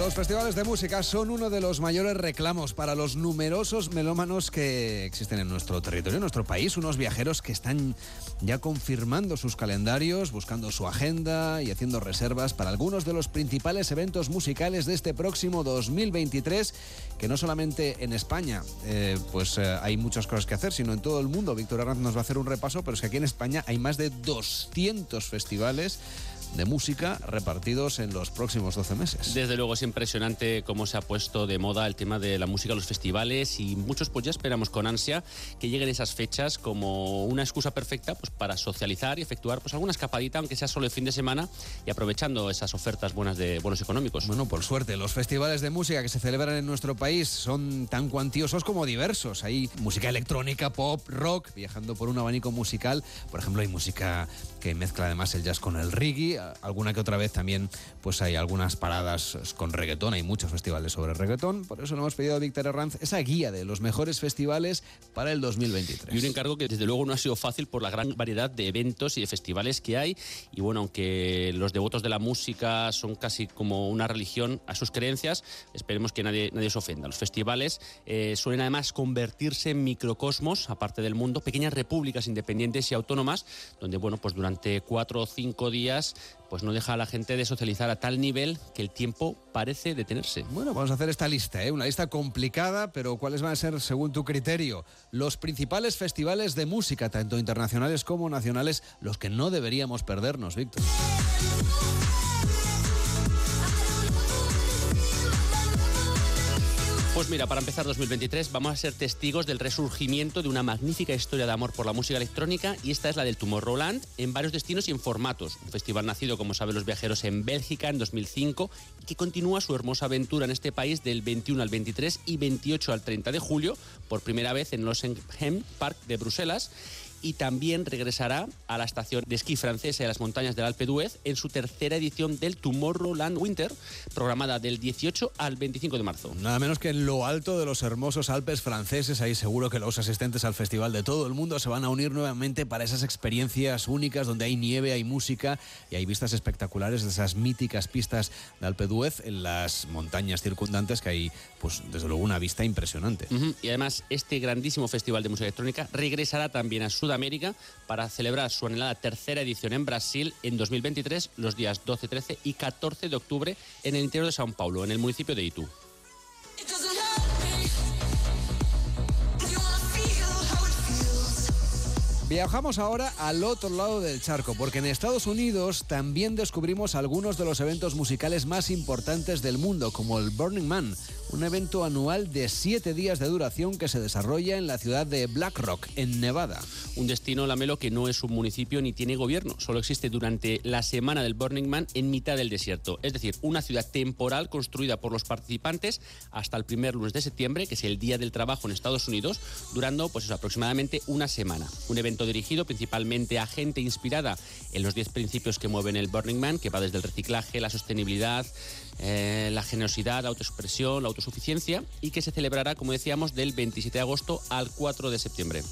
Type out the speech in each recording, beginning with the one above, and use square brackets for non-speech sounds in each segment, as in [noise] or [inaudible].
Los festivales de música son uno de los mayores reclamos para los numerosos melómanos que existen en nuestro territorio, en nuestro país, unos viajeros que están ya confirmando sus calendarios, buscando su agenda y haciendo reservas para algunos de los principales eventos musicales de este próximo 2023, que no solamente en España, eh, pues eh, hay muchas cosas que hacer, sino en todo el mundo. Víctor Arranz nos va a hacer un repaso, pero es que aquí en España hay más de 200 festivales de música repartidos en los próximos 12 meses. Desde luego es impresionante cómo se ha puesto de moda el tema de la música, los festivales y muchos pues ya esperamos con ansia que lleguen esas fechas como una excusa perfecta pues para socializar y efectuar pues alguna escapadita aunque sea solo el fin de semana y aprovechando esas ofertas buenas de bonos económicos. Bueno, por suerte, los festivales de música que se celebran en nuestro país son tan cuantiosos como diversos. Hay música electrónica, pop, rock, viajando por un abanico musical. Por ejemplo, hay música que mezcla además el jazz con el reggae. Alguna que otra vez también pues hay algunas paradas con reggaetón. Hay muchos festivales sobre reggaetón. Por eso le hemos pedido a Víctor Herranz esa guía de los mejores festivales para el 2023. Y un encargo que desde luego no ha sido fácil por la gran variedad de eventos y de festivales que hay. Y bueno, aunque los devotos de la música son casi como una religión a sus creencias, esperemos que nadie, nadie se ofenda. Los festivales eh, suelen además convertirse en microcosmos, aparte del mundo, pequeñas repúblicas independientes y autónomas, donde bueno, pues durante durante cuatro o cinco días, pues no deja a la gente de socializar a tal nivel que el tiempo parece detenerse. Bueno, vamos a hacer esta lista, ¿eh? una lista complicada, pero ¿cuáles van a ser, según tu criterio, los principales festivales de música, tanto internacionales como nacionales, los que no deberíamos perdernos, Víctor? Pues mira, para empezar 2023 vamos a ser testigos del resurgimiento de una magnífica historia de amor por la música electrónica y esta es la del Tomorrowland en varios destinos y en formatos. Un festival nacido, como saben los viajeros, en Bélgica en 2005 y que continúa su hermosa aventura en este país del 21 al 23 y 28 al 30 de julio, por primera vez en Losenhem Park de Bruselas y también regresará a la estación de esquí francesa de las montañas del Alpe d'Huez en su tercera edición del Tomorrowland Winter, programada del 18 al 25 de marzo. Nada menos que en lo alto de los hermosos Alpes franceses, ahí seguro que los asistentes al festival de todo el mundo se van a unir nuevamente para esas experiencias únicas donde hay nieve, hay música y hay vistas espectaculares de esas míticas pistas de Alpe d'Huez en las montañas circundantes que hay, pues desde luego una vista impresionante. Y además este grandísimo festival de música electrónica regresará también a su América para celebrar su anhelada tercera edición en Brasil en 2023, los días 12, 13 y 14 de octubre en el interior de São Paulo, en el municipio de Itu. Viajamos ahora al otro lado del charco, porque en Estados Unidos también descubrimos algunos de los eventos musicales más importantes del mundo, como el Burning Man, un evento anual de siete días de duración que se desarrolla en la ciudad de Black Rock, en Nevada. Un destino, Lamelo, que no es un municipio ni tiene gobierno, solo existe durante la semana del Burning Man en mitad del desierto, es decir, una ciudad temporal construida por los participantes hasta el primer lunes de septiembre, que es el Día del Trabajo en Estados Unidos, durando pues aproximadamente una semana. Un evento dirigido principalmente a gente inspirada en los 10 principios que mueven el Burning Man, que va desde el reciclaje, la sostenibilidad, eh, la generosidad, la autoexpresión, la autosuficiencia, y que se celebrará, como decíamos, del 27 de agosto al 4 de septiembre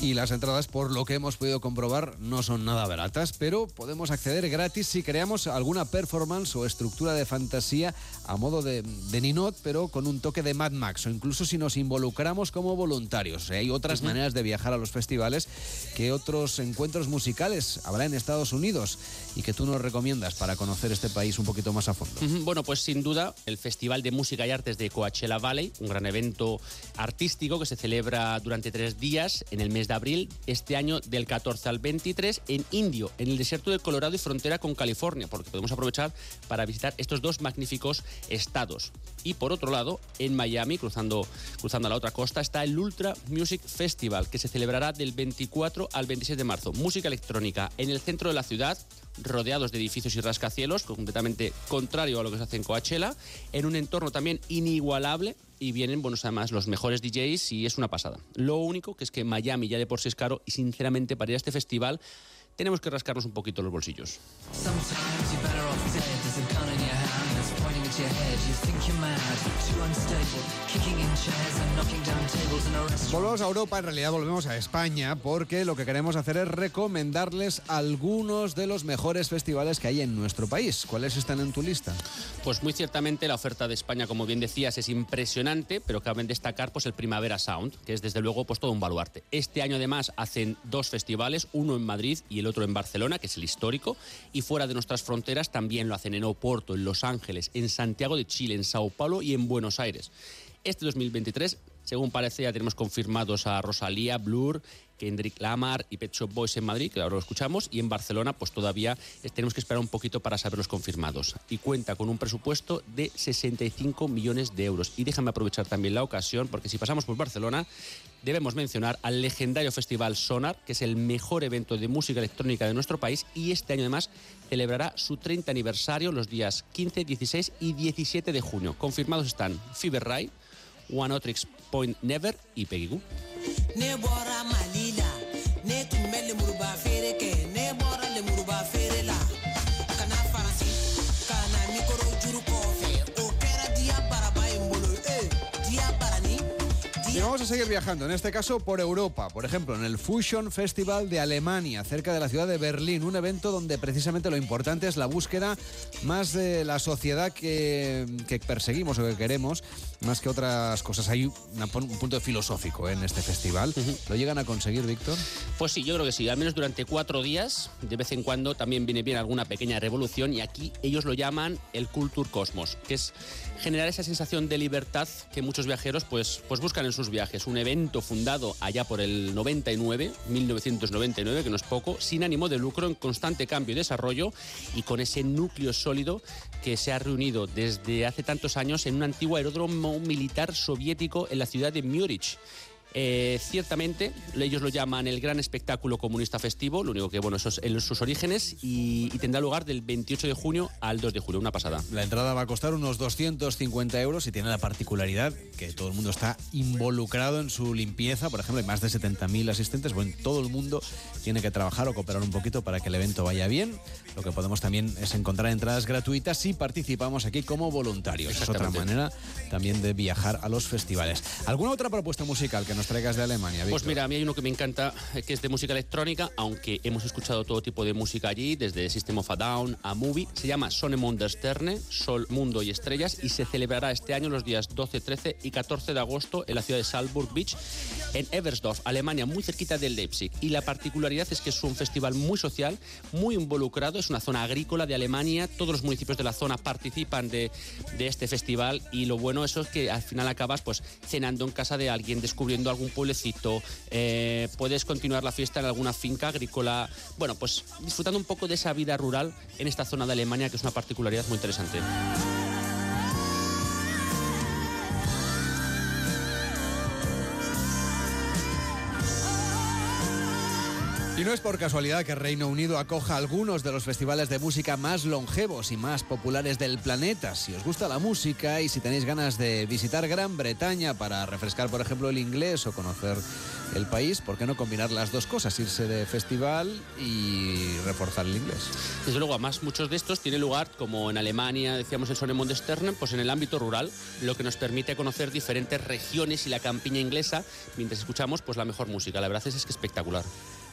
y las entradas, por lo que hemos podido comprobar, no son nada baratas, pero podemos acceder gratis si creamos alguna performance o estructura de fantasía a modo de, Ninot, pero con un toque de Mad Max, o incluso si nos involucramos como voluntarios. hay otras maneras de viajar a los festivales que otros encuentros musicales habrá en Estados Unidos y que tú nos recomiendas para conocer este país un poquito más a fondo. Bueno, pues sin duda el Festival de Música y Artes de Coachella Valley, un gran evento artístico que se celebra durante tres días en el mes de abril este año del 14 al 23 en Indio, en el desierto de Colorado y frontera con California, porque podemos aprovechar para visitar estos dos magníficos estados. Y por otro lado, en Miami, cruzando, cruzando a la otra costa, está el Ultra Music Festival, que se celebrará del 24 al 26 de marzo. Música electrónica en el centro de la ciudad, rodeados de edificios y rascacielos, completamente contrario a lo que se hace en Coachella, en un entorno también inigualable y vienen, bueno, además los mejores DJs y es una pasada. Lo único que es que Miami ya de por sí es caro y sinceramente para ir a este festival tenemos que rascarnos un poquito los bolsillos. Volvemos a Europa, en realidad volvemos a España, porque lo que queremos hacer es recomendarles algunos de los mejores festivales que hay en nuestro país. ¿Cuáles están en tu lista? Pues muy ciertamente la oferta de España, como bien decías, es impresionante, pero cabe destacar pues el Primavera Sound, que es desde luego pues todo un baluarte. Este año además hacen dos festivales, uno en Madrid y el otro en Barcelona, que es el histórico, y fuera de nuestras fronteras también lo hacen en Oporto, en Los Ángeles, en Santiago de Chile, en Sao Paulo y en Buenos Aires. Este 2023, según parece, ya tenemos confirmados a Rosalía, Blur, Kendrick Lamar y Pet Shop Boys en Madrid, que ahora lo escuchamos, y en Barcelona, pues todavía tenemos que esperar un poquito para saber los confirmados. Y cuenta con un presupuesto de 65 millones de euros. Y déjame aprovechar también la ocasión, porque si pasamos por Barcelona, debemos mencionar al legendario festival Sonar, que es el mejor evento de música electrónica de nuestro país, y este año además celebrará su 30 aniversario los días 15, 16 y 17 de junio. Confirmados están Fever Ray, One Otrix Point Never y Peggy. Y vamos a seguir viajando, en este caso por Europa, por ejemplo, en el Fusion Festival de Alemania, cerca de la ciudad de Berlín, un evento donde precisamente lo importante es la búsqueda más de la sociedad que, que perseguimos o que queremos, más que otras cosas. Hay una- un punto filosófico en este festival. ¿Lo llegan a conseguir, Víctor? Pues sí, yo creo que sí. Al menos durante cuatro días, de vez en cuando también viene bien alguna pequeña revolución y aquí ellos lo llaman el Culture Cosmos, que es generar esa sensación de libertad que muchos viajeros pues, pues buscan en Un evento fundado allá por el 99, 1999, que no es poco, sin ánimo de lucro, en constante cambio y desarrollo y con ese núcleo sólido que se ha reunido desde hace tantos años en un antiguo aeródromo militar soviético en la ciudad de Múrich. Eh, ciertamente, ellos lo llaman el gran espectáculo comunista festivo, lo único que, bueno, eso es en sus orígenes, y, y tendrá lugar del 28 de junio al 2 de julio, una pasada. La entrada va a costar unos 250 euros y tiene la particularidad que todo el mundo está involucrado en su limpieza. Por ejemplo, hay más de 70.000 asistentes. Bueno, todo el mundo tiene que trabajar o cooperar un poquito para que el evento vaya bien. Lo que podemos también es encontrar entradas gratuitas si participamos aquí como voluntarios. Es otra manera también de viajar a los festivales. ¿Alguna otra propuesta musical que nos traigas de Alemania, Pues mira, a mí hay uno que me encanta, que es de música electrónica, aunque hemos escuchado todo tipo de música allí, desde System of a Down a Movie. Se llama Sonne Sterne, Sol, Mundo y Estrellas, y se celebrará este año los días 12, 13 y 14 de agosto en la ciudad de Salzburg Beach, en Eversdorf, Alemania, muy cerquita del Leipzig. Y la particularidad es que es un festival muy social, muy involucrado, es una zona agrícola de Alemania, todos los municipios de la zona participan de, de este festival y lo bueno eso es que al final acabas pues cenando en casa de alguien, descubriendo algún pueblecito, eh, puedes continuar la fiesta en alguna finca agrícola, bueno, pues disfrutando un poco de esa vida rural en esta zona de Alemania que es una particularidad muy interesante. Y no es por casualidad que Reino Unido acoja algunos de los festivales de música más longevos y más populares del planeta. Si os gusta la música y si tenéis ganas de visitar Gran Bretaña para refrescar, por ejemplo, el inglés o conocer el país, ¿por qué no combinar las dos cosas? Irse de festival y reforzar el inglés. Desde luego, además, muchos de estos tienen lugar, como en Alemania, decíamos el Sonemond Sterne, pues en el ámbito rural, lo que nos permite conocer diferentes regiones y la campiña inglesa, mientras escuchamos pues la mejor música. La verdad es, es que espectacular.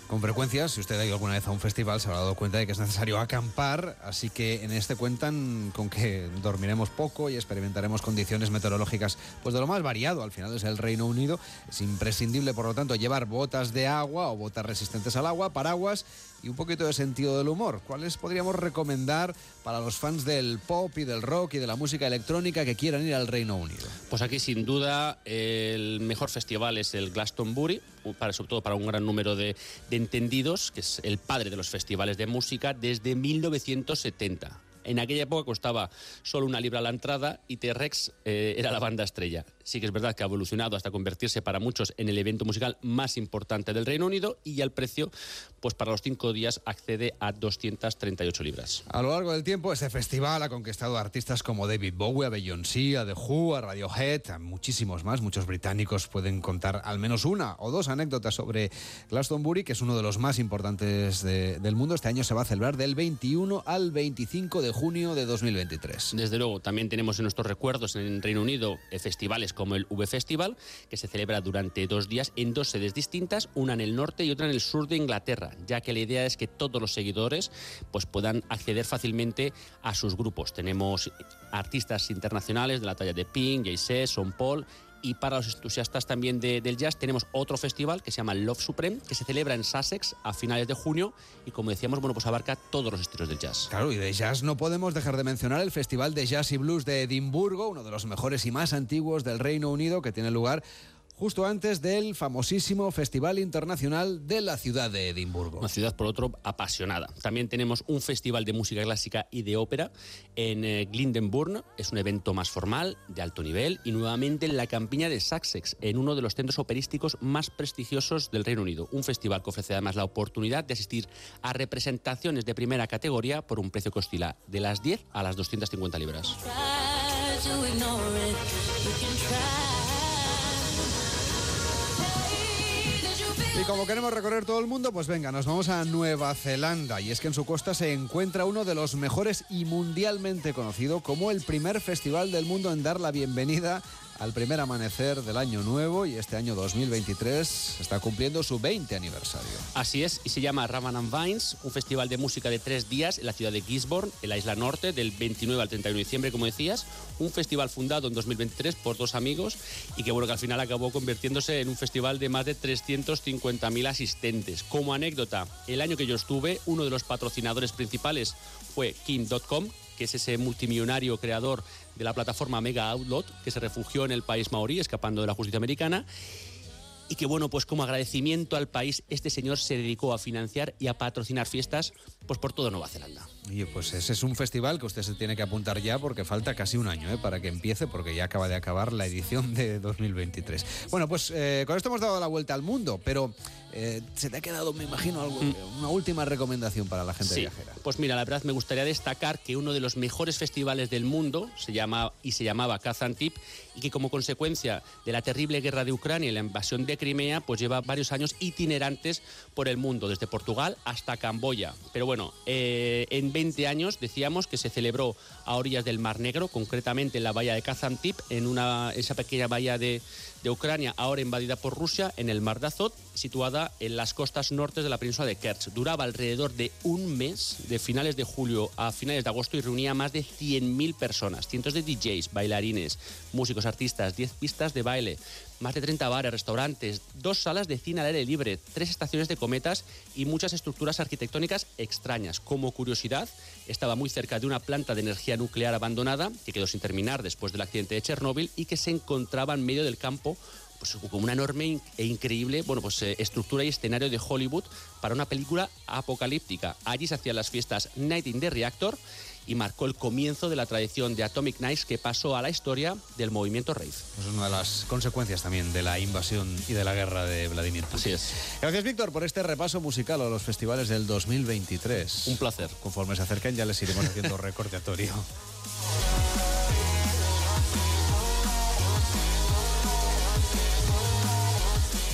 Con frecuencia, si usted ha ido alguna vez a un festival, se habrá dado cuenta de que es necesario acampar, así que en este cuentan con que dormiremos poco y experimentaremos condiciones meteorológicas pues de lo más variado. Al final es el Reino Unido. Es imprescindible, por lo tanto, llevar botas de agua o botas resistentes al agua, paraguas y un poquito de sentido del humor. ¿Cuáles podríamos recomendar para los fans del pop y del rock y de la música electrónica que quieran ir al Reino Unido? Pues aquí, sin duda, el mejor festival es el Glastonbury, para, sobre todo para un gran número de, entendidos, que es el padre de los festivales de música desde 1970. En aquella época costaba solo una libra la entrada y T-Rex eh, era la banda estrella. Sí que es verdad que ha evolucionado hasta convertirse para muchos en el evento musical más importante del Reino Unido y el precio, pues para los cinco días accede a 238 libras. A lo largo del tiempo, este festival ha conquistado a artistas como David Bowie, a Beyoncé, a The Who, a Radiohead, a muchísimos más. Muchos británicos pueden contar al menos una o dos anécdotas sobre Glastonbury, que es uno de los más importantes del mundo. Este año se va a celebrar del 21 al 25 de junio de 2023. Desde luego, también tenemos en nuestros recuerdos en Reino Unido eh, festivales como el V Festival, que se celebra durante dos días en dos sedes distintas, una en el norte y otra en el sur de Inglaterra, ya que la idea es que todos los seguidores pues, puedan acceder fácilmente a sus grupos. Tenemos artistas internacionales de la talla de Pink, Jay-Z, Son Paul y para los entusiastas también del jazz tenemos otro festival que se llama Love Supreme, que se celebra en Sussex a finales de junio y como decíamos, bueno, pues abarca todos los estilos del jazz. Claro, y de jazz no podemos dejar de mencionar el Festival de Jazz y Blues de Edimburgo, uno de los mejores y más antiguos del Reino Unido, que tiene lugar justo antes del famosísimo Festival Internacional de la ciudad de Edimburgo. Una ciudad, por otro, apasionada. También tenemos un festival de música clásica y de ópera en eh, Glyndebourne. Es un evento más formal, de alto nivel, y nuevamente en la campiña de Sussex, en uno de los centros operísticos más prestigiosos del Reino Unido. Un festival que ofrece además la oportunidad de asistir a representaciones de primera categoría por un precio que oscila de las 10 a las 250 libras. Y como queremos recorrer todo el mundo, pues venga, nos vamos a Nueva Zelanda. Y es que en su costa se encuentra uno de los mejores y mundialmente conocido como el primer festival del mundo en dar la bienvenida al primer amanecer del año nuevo y este año 2023 está cumpliendo su 20 aniversario. Así es, y se llama Ravan and Vines, un festival de música de tres días en la ciudad de Gisborne, en la isla norte, del 29 al 31 de diciembre, como decías. Un festival fundado en 2023 por dos amigos y que, bueno, que al final acabó convirtiéndose en un festival de más de 350.000 asistentes. Como anécdota, el año que yo estuve, uno de los patrocinadores principales fue Kim.com, que es ese multimillonario creador de la plataforma Mega Outlet, que se refugió en el país maorí, escapando de la justicia americana. Y que bueno, pues como agradecimiento al país, este señor se dedicó a financiar y a patrocinar fiestas pues por toda Nueva Zelanda. Y pues ese es un festival que usted se tiene que apuntar ya porque falta casi un año ¿eh? para que empiece, porque ya acaba de acabar la edición de 2023. Bueno, pues eh, con esto hemos dado la vuelta al mundo, pero eh, se te ha quedado, me imagino, algo, mm. una última recomendación para la gente viajera. Pues mira, la verdad me gustaría destacar que uno de los mejores festivales del mundo se llama y se llamaba Kazantip y que como consecuencia de la terrible guerra de Ucrania y la invasión de Crimea, pues lleva varios años itinerantes por el mundo, desde Portugal hasta Camboya. Pero bueno, eh, en 20 años decíamos que se celebró a orillas del Mar Negro, concretamente en la bahía de Kazantip, en una, esa pequeña bahía de, de Ucrania, ahora invadida por Rusia, en el Mar de Azov, situada en las costas nortes de la península de Kerch. Duraba alrededor de un mes, de finales de julio a finales de agosto, y reunía a más de 100.000 personas, cientos de DJs, bailarines, músicos, artistas, 10 pistas de baile, más de 30 bares, restaurantes, dos salas de cine al aire libre, tres estaciones de cometas y muchas estructuras arquitectónicas extrañas. Como curiosidad, estaba muy cerca de una planta de energía nuclear abandonada que quedó sin terminar después del accidente de Chernóbil y que se encontraba en medio del campo pues, como una enorme e increíble bueno, pues, eh, estructura y escenario de Hollywood para una película apocalíptica. Allí se hacían las fiestas Night in the Reactor y marcó el comienzo de la tradición de Atomic Nights que pasó a la historia del movimiento rave. Es una de las consecuencias también de la invasión y de la guerra de Vladimir Putin. Así es. Gracias, Víctor, por este repaso musical a los festivales del 2023. Un placer. Conforme se acerquen ya les iremos haciendo [laughs] recordatorio.